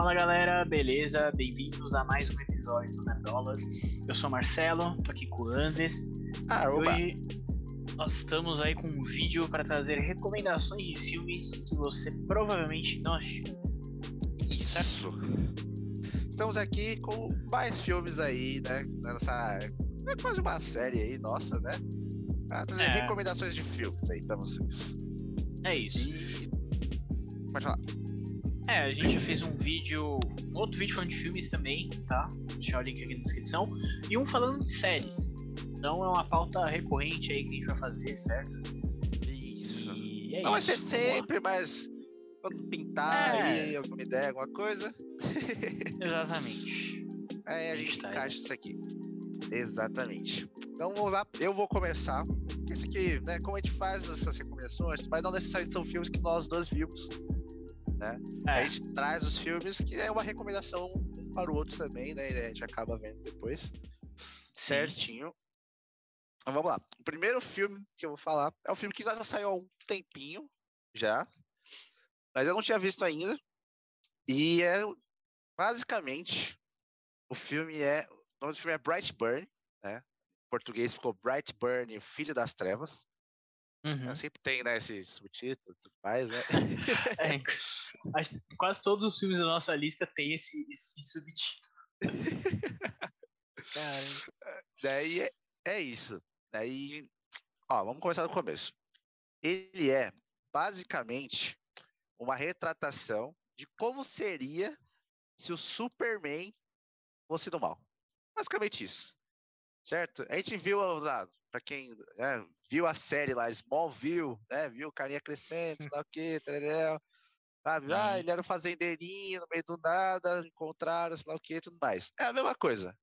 Fala galera, beleza? Bem-vindos a mais um episódio do Nerdolas. Eu sou o Marcelo, tô aqui com o Andes. Ah, hoje nós estamos aí com um vídeo para trazer recomendações de filmes que você provavelmente não assistiu. Isso. Estamos aqui com mais filmes aí, né? Nessa. É quase uma série aí, nossa, né? Trazer É. recomendações de filmes aí pra vocês. É isso. E. Pode falar. É, a gente já fez um vídeo, um outro vídeo falando de filmes também, tá? Vou deixar o link aqui na descrição. E um falando de séries. Então é uma pauta recorrente aí que a gente vai fazer, certo? Isso. É Não vai ser sempre, mas quando pintar É. aí alguma ideia, alguma coisa, Exatamente. aí a A gente gente tá aí. encaixa isso aqui. Exatamente. Então vamos lá, eu vou começar. Esse aqui, né? Como a gente faz essas recomendações, mas não necessariamente são filmes que nós dois vimos. É, A gente traz os filmes que é uma recomendação um para o outro também, né? e A gente acaba vendo depois. Certinho. Então vamos lá. O primeiro filme que eu vou falar é um filme que já saiu há um tempinho já. Mas eu não tinha visto ainda. E é basicamente o filme é. O nome do filme é Brightburn, né? Em português ficou Brightburn, o Filho das Trevas. Uhum. Sempre tem, né, esse subtítulo e tudo mais, né? É, quase todos os filmes da nossa lista tem esse, esse subtítulo. Cara, Daí é, é isso. Daí, ó, vamos começar do começo. Ele é basicamente uma retratação de como seria se o Superman fosse do mal. Basicamente isso. Certo? A gente viu lá, pra quem né, viu a série lá, Smallville, né? Viu o carinha crescendo, sei lá o quê, tareréu, sabe? Ah, Uhum. ele era um fazendeirinho no meio do nada, encontraram, sei lá o quê, tudo mais. É a mesma coisa.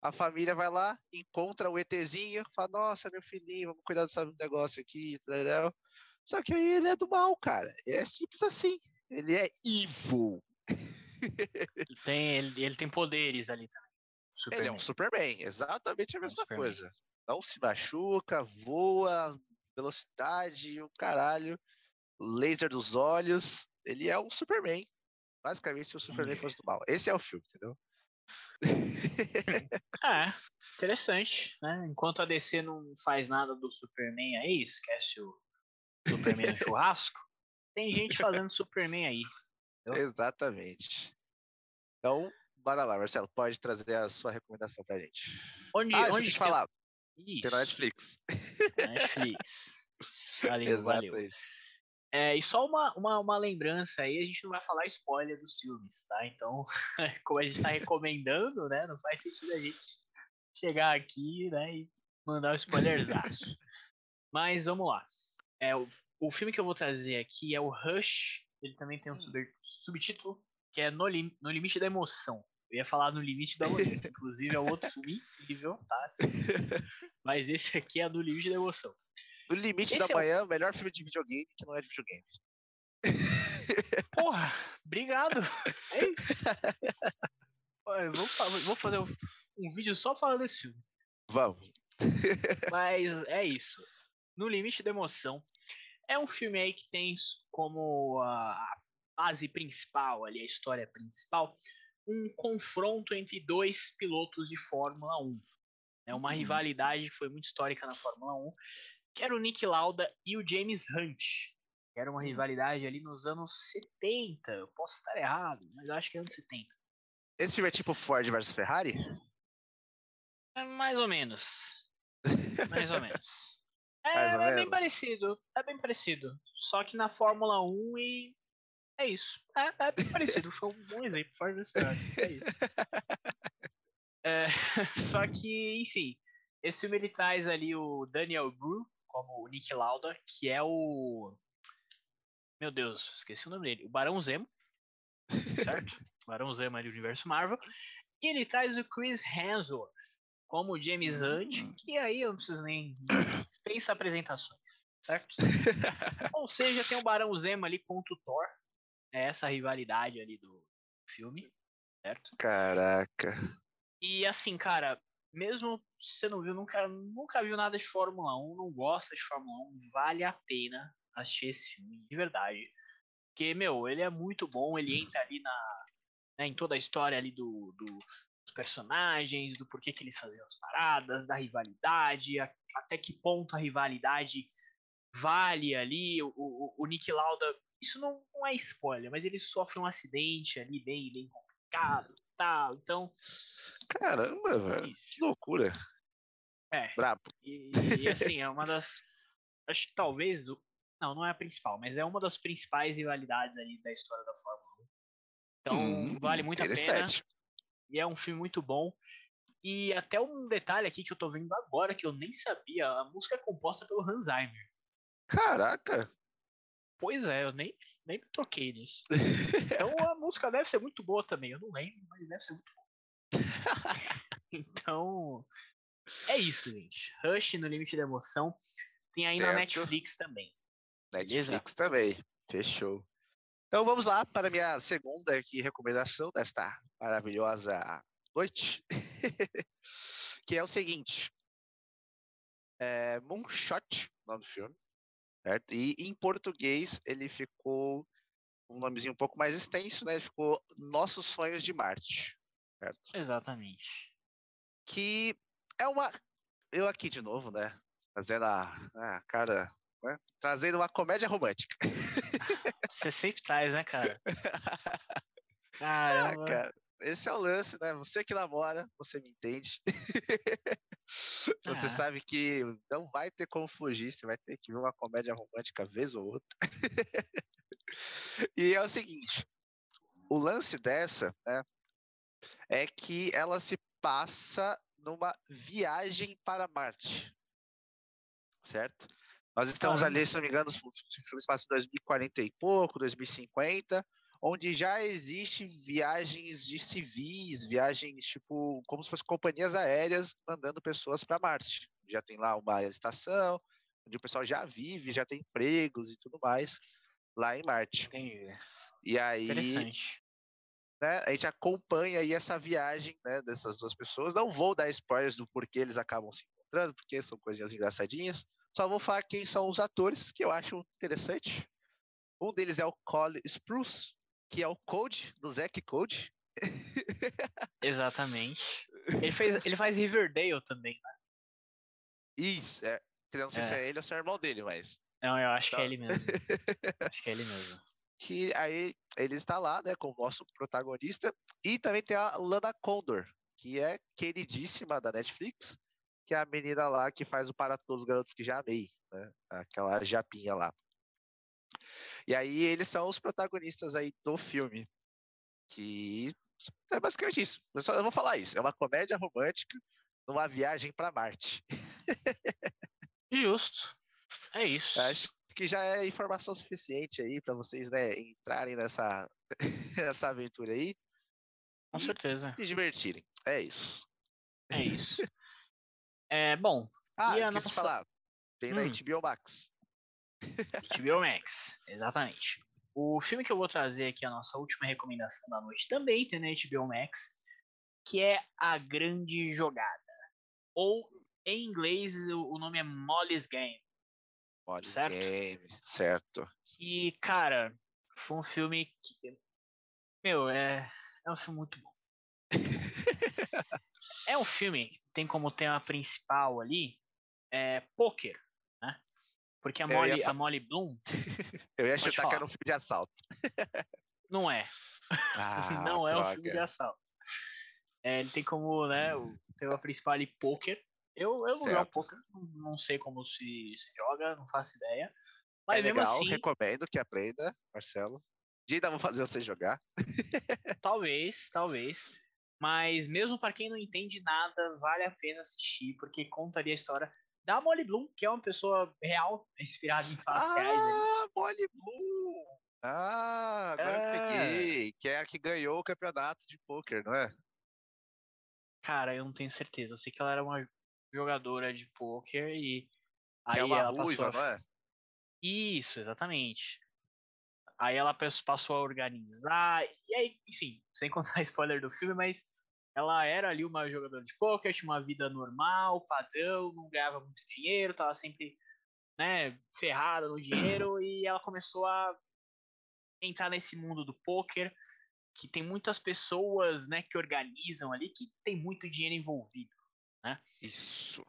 A família vai lá, encontra o ETzinho, fala, nossa, meu filhinho, vamos cuidar desse negócio aqui, tareréu. Só que aí ele é do mal, cara. É simples assim. Ele é evil. ele tem, ele, ele tem poderes ali também. Ele é um Superman. Superman, exatamente a mesma Superman. coisa. Não se machuca, voa, velocidade, o caralho, laser dos olhos. Ele é um Superman. Basicamente, se o Superman Entendi. fosse do mal. Esse é o filme, entendeu? É, interessante, né? Enquanto a DC não faz nada do Superman aí, esquece o Superman churrasco, tem gente fazendo Superman aí. Entendeu? Exatamente. Então, bora lá, Marcelo. Pode trazer a sua recomendação pra gente. Onde, ah, onde que- falar. Tem na Netflix. Netflix. Valeu, Exato, valeu. isso. É, e só uma, uma, uma lembrança aí, a gente não vai falar spoiler dos filmes, tá? Então, como a gente tá recomendando, né? Não faz sentido a gente chegar aqui, né, e mandar o spoilerzaço. Mas vamos lá. É, o, o filme que eu vou trazer aqui é o Rush. Ele também tem um sub- subtítulo que é no, Lim- no Limite da Emoção. Eu ia falar no Limite da que inclusive é outro filme incrível, tá? Mas esse aqui é no Limite da Emoção. No Limite Esse da é o- Manhã, melhor filme de videogame que não é de videogame. Porra, obrigado. É isso. Vou fazer um, um vídeo só falando desse filme. Vamos. Mas é isso. No Limite da Emoção. É um filme aí que tem como a base principal, ali, a história principal, um confronto entre dois pilotos de Fórmula 1. É uma Uhum. rivalidade que foi muito histórica na Fórmula 1, que era o Nick Lauda e o James Hunt. Que era uma Uhum. rivalidade ali nos anos 70. Eu posso estar errado, mas eu acho que é anos 70. Esse filme é tipo Ford versus Ferrari? É mais ou menos. Mais ou menos. É, ou é bem menos. parecido. É bem parecido. Só que na Fórmula 1 e. É isso. É, é bem parecido. Foi um bom exemplo. Ferrari. É isso. É, só que, enfim. Esse filme ele traz ali o Daniel Bru como o Nick Lauda, que é o. Meu Deus, esqueci o nome dele. O Barão Zemo. Certo? Barão Zemo ali do universo Marvel. E ele traz o Chris Hemsworth como o James Hunt, Hum. que aí eu não preciso nem pensa apresentações, certo? Ou seja, tem o Barão Zemo ali contra o Thor. É essa rivalidade ali do filme, certo? Caraca. E assim, cara, mesmo se você não viu, nunca, nunca viu nada de Fórmula 1, não gosta de Fórmula 1, vale a pena assistir esse filme, de verdade. Porque, meu, ele é muito bom, ele entra ali na, né, em toda a história ali do, do, dos personagens, do porquê que eles faziam as paradas, da rivalidade, a, até que ponto a rivalidade vale ali. O, o, o Nick Lauda, isso não, não, é spoiler, mas ele sofre um acidente ali bem, bem complicado tal. Então. Caramba, velho. Que loucura. É. Brabo. E, e assim, é uma das. Acho que talvez. Não, não é a principal, mas é uma das principais rivalidades ali da história da Fórmula 1. Então, hum, vale muito a pena. E é um filme muito bom. E até um detalhe aqui que eu tô vendo agora, que eu nem sabia, a música é composta pelo Hans Zimmer. Caraca! Pois é, eu nem, nem me toquei nisso. então a música deve ser muito boa também, eu não lembro, mas deve ser muito boa. então, é isso, gente. Rush no Limite da Emoção. Tem aí certo. na Netflix também. Netflix Beleza? também. Fechou. Então vamos lá para a minha segunda aqui, recomendação desta maravilhosa noite. que é o seguinte. É Moonshot, nome do filme. Certo? E em português ele ficou um nomezinho um pouco mais extenso, né? Ele ficou Nossos Sonhos de Marte. Certo? Exatamente. Que é uma. Eu aqui de novo, né? Fazendo a, a cara. Né? Trazendo uma comédia romântica. Você sempre traz, né, cara? Caramba. Ah, cara, esse é o lance, né? Você que namora, você me entende. você sabe que não vai ter como fugir, você vai ter que ver uma comédia romântica vez ou outra. e é o seguinte: o lance dessa, né, é que ela se passa numa viagem para Marte. Certo? Nós estamos ali, se não me engano, passam em 2040 e pouco, 2050, onde já existe viagens de civis, viagens tipo como se fossem companhias aéreas mandando pessoas para Marte. Já tem lá uma estação onde o pessoal já vive, já tem empregos e tudo mais lá em Marte. Entendi. E aí Interessante né, a gente acompanha aí essa viagem né, dessas duas pessoas. Não vou dar spoilers do porquê eles acabam se encontrando, porque são coisinhas engraçadinhas. Só vou falar quem são os atores, que eu acho interessante. Um deles é o Cole Spruce, que é o Code, do Zack Code. Exatamente. Ele, fez, ele faz Riverdale também, né? Isso, é. Não sei é. se é ele ou se é o irmão dele, mas. Não, eu acho então... que é então ele mesmo. acho que é ele mesmo que aí ele está lá, né, como nosso protagonista, e também tem a Lana Condor, que é queridíssima da Netflix, que é a menina lá que faz o Para Todos os Garotos que Já Amei, né, aquela japinha lá. E aí eles são os protagonistas aí do filme, que é basicamente isso. Eu, só, eu vou falar isso, é uma comédia romântica numa viagem para Marte. Justo. É isso. Acho que já é informação suficiente aí para vocês né, entrarem nessa, nessa aventura aí. Com certeza. Se divertirem. É isso. É isso. é, bom. Ah, esqueci nossa... de falar. Tem hum. na HBO Max. HBO Max, exatamente. O filme que eu vou trazer aqui, a nossa última recomendação da noite, também tem na HBO Max, que é A Grande Jogada. Ou, em inglês, o nome é Molly's Game. Molly's certo? Game, certo. Que, cara, foi um filme que. Meu, é, é um filme muito bom. é um filme que tem como tema principal ali é, poker, né? Porque a Molly, fa... a Molly Bloom. Eu ia chutar falar. que era um filme de assalto. Não é. Ah, Não é droga. um filme de assalto. É, ele tem como, né, o tema principal ali poker. Eu, eu não jogo poker, não sei como se, se joga, não faço ideia. Mas é legal, assim, recomendo que aprenda, Marcelo. De ainda vou fazer você jogar. talvez, talvez. Mas mesmo para quem não entende nada, vale a pena assistir, porque contaria a história da Molly Bloom, que é uma pessoa real, inspirada em fatos ah, reais. Ah, Molly Bloom! Ah, agora é... eu peguei. Que é a que ganhou o campeonato de poker, não é? Cara, eu não tenho certeza. Eu sei que ela era uma jogadora de poker e que aí é uma ela ruiva, passou não é? Isso, exatamente. Aí ela passou a organizar, e aí, enfim, sem contar spoiler do filme, mas ela era ali uma jogadora de poker, tinha uma vida normal, padrão, não ganhava muito dinheiro, tava sempre né, ferrada no dinheiro, e ela começou a entrar nesse mundo do poker que tem muitas pessoas, né, que organizam ali, que tem muito dinheiro envolvido, né? Isso.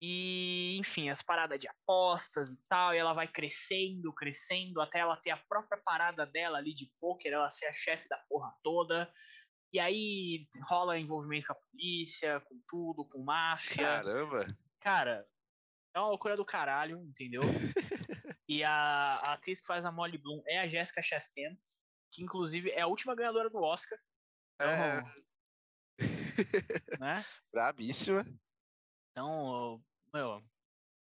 E, enfim, as paradas de apostas e tal, e ela vai crescendo, crescendo, até ela ter a própria parada dela ali de poker, ela ser a chefe da porra toda. E aí rola envolvimento com a polícia, com tudo, com máfia. Caramba! Cara, é uma loucura do caralho, entendeu? e a, a atriz que faz a Molly Bloom é a Jessica Chastain, que inclusive é a última ganhadora do Oscar. É. Então, né? Brabíssima. Então, meu,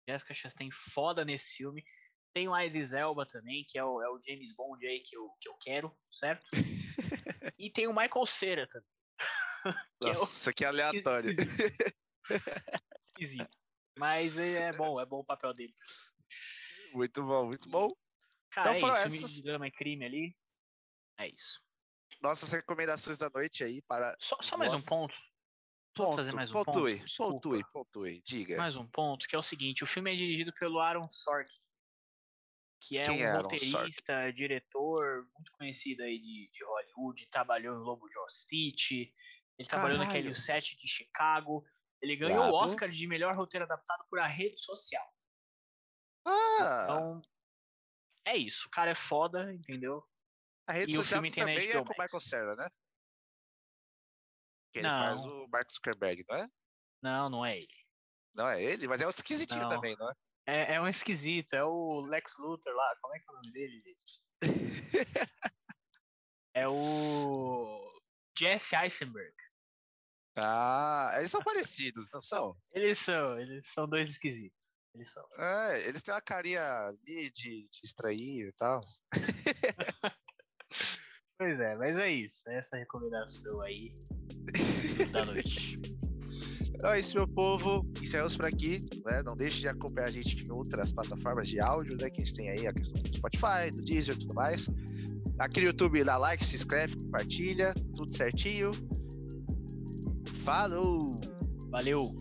Jessica Chastain foda nesse filme. Tem o Idris Elba também, que é o, é o James Bond aí que eu, que eu quero, certo? e tem o Michael Cera também. que Nossa, é o... que aleatório. Esquisito. Esquisito. Mas é bom, é bom o papel dele. Muito bom, muito bom. Cara, então, é foram isso, essas... drama e crime ali. É isso. Nossas recomendações da noite aí para. Só, só mais um ponto. Ponto, fazer mais um pontue, ponto? Pontue, pontue, diga. Mais um ponto, que é o seguinte: o filme é dirigido pelo Aaron Sorkin, que é Quem um é roteirista, diretor muito conhecido aí de, de Hollywood, trabalhou em Lobo de Wall Street, ele trabalhou naquele set de Chicago, ele ganhou o Oscar de melhor roteiro adaptado por A Rede Social. Ah! Então, é isso, o cara é foda, entendeu? A Rede E o Social filme tem na também é com o. Michael Cera, né? Que ele Não. faz o Mark Zuckerberg, não é? Não, não é ele. Não é ele, mas é outro esquisitinho Não. também, não é? É, é um esquisito, é o Lex Luthor lá, como é que é o nome dele, gente? É o Jesse Eisenberg. ah, eles são parecidos, não são? Eles são, eles são dois esquisitos. Eles são. É, eles têm uma carinha de, de, de estranho e tal. Pois é, mas é isso. Essa recomendação aí da noite. Então é isso, meu povo. Encerramos por aqui. Né? Não deixe de acompanhar a gente em outras plataformas de áudio, né? Que a gente tem aí a questão do Spotify, do Deezer e tudo mais. Aqui no YouTube, dá like, se inscreve, compartilha, tudo certinho. Falou! Valeu!